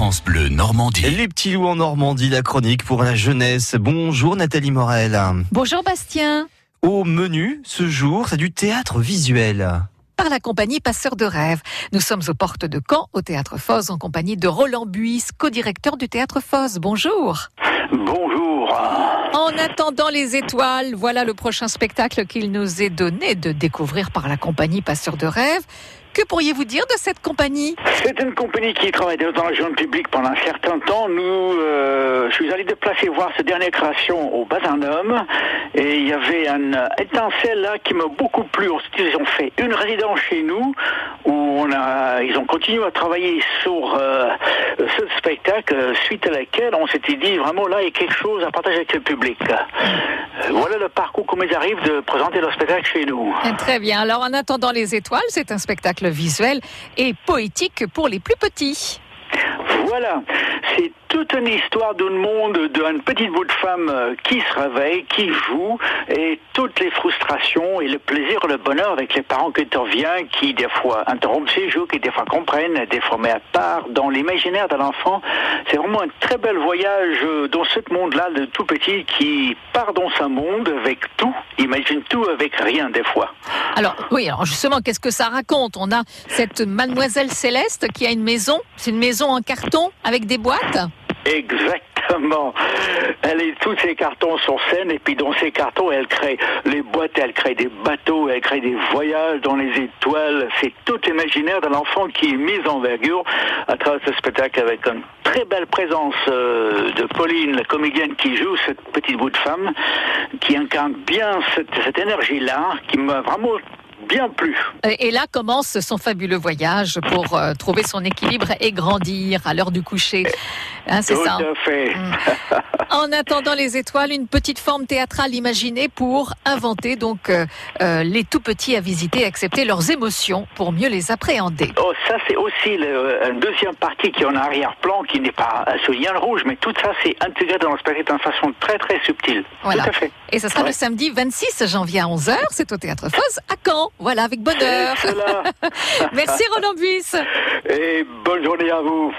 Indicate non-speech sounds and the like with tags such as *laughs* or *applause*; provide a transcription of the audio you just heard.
France Bleu Normandie. Les petits loups en Normandie, la chronique pour la jeunesse. Bonjour Nathalie Morel. Bonjour Bastien. Au menu, ce jour, c'est du théâtre visuel. Par la compagnie Passeur de rêves. Nous sommes aux portes de Caen, au théâtre Foz, en compagnie de Roland Buis, co-directeur du théâtre Foz. Bonjour. Bonjour. En attendant les étoiles, voilà le prochain spectacle qu'il nous est donné de découvrir par la compagnie Passeur de rêves. Que pourriez-vous dire de cette compagnie? C'est une compagnie qui travaille dans la jeune public pendant un certain temps. Nous, euh, je suis allé déplacer voir cette dernière création au Bazarnum et il y avait un étincelle là qui m'a beaucoup plu. Ils ont fait une résidence chez nous où ils ont continué à travailler sur euh, ce spectacle suite à laquelle on s'était dit vraiment là il y a quelque chose à partager avec le public. Euh, voilà le parcours comme ils arrivent de présenter leur spectacle chez nous. Très bien. Alors en attendant les étoiles, c'est un spectacle visuel et poétique pour les plus petits. Voilà, c'est toute une histoire d'un monde, d'une petite bout de femme euh, qui se réveille, qui joue, et toutes les frustrations et le plaisir, le bonheur avec les parents qui interviennent, qui des fois interrompent ses jeux, qui des fois comprennent, des fois mettent à part dans l'imaginaire de l'enfant. C'est vraiment un très bel voyage euh, dans ce monde-là de tout petit qui part dans sa monde avec tout, imagine tout avec rien des fois. Alors oui, alors justement, qu'est-ce que ça raconte? On a cette mademoiselle Céleste qui a une maison, c'est une maison en carton avec des boîtes Exactement. Elle est tous ces cartons sur scène et puis dans ces cartons, elle crée les boîtes, elle crée des bateaux, elle crée des voyages dans les étoiles. C'est tout l'imaginaire de l'enfant qui est mis en vergure à travers ce spectacle avec une très belle présence euh, de Pauline, la comédienne qui joue cette petite bout de femme, qui incarne bien cette énergie-là, qui m'a vraiment bien plus. Et là commence son fabuleux voyage pour euh, trouver son équilibre et grandir à l'heure du coucher. Hein, c'est ça. fait. Mm. en attendant les étoiles, une petite forme théâtrale imaginée pour inventer donc euh, euh, les tout petits à visiter, accepter leurs émotions pour mieux les appréhender. Oh, ça c'est aussi le, une deuxième partie qui est en arrière-plan, qui n'est pas un lien rouge, mais tout ça c'est intégré dans le spectacle d'une façon très très subtile. Voilà. Tout à fait. Et ce sera le samedi 26 janvier à 11h, c'est au Théâtre Foz à Caen. Voilà, avec bonheur. *laughs* Merci Roland Buis. Et bonne journée à vous.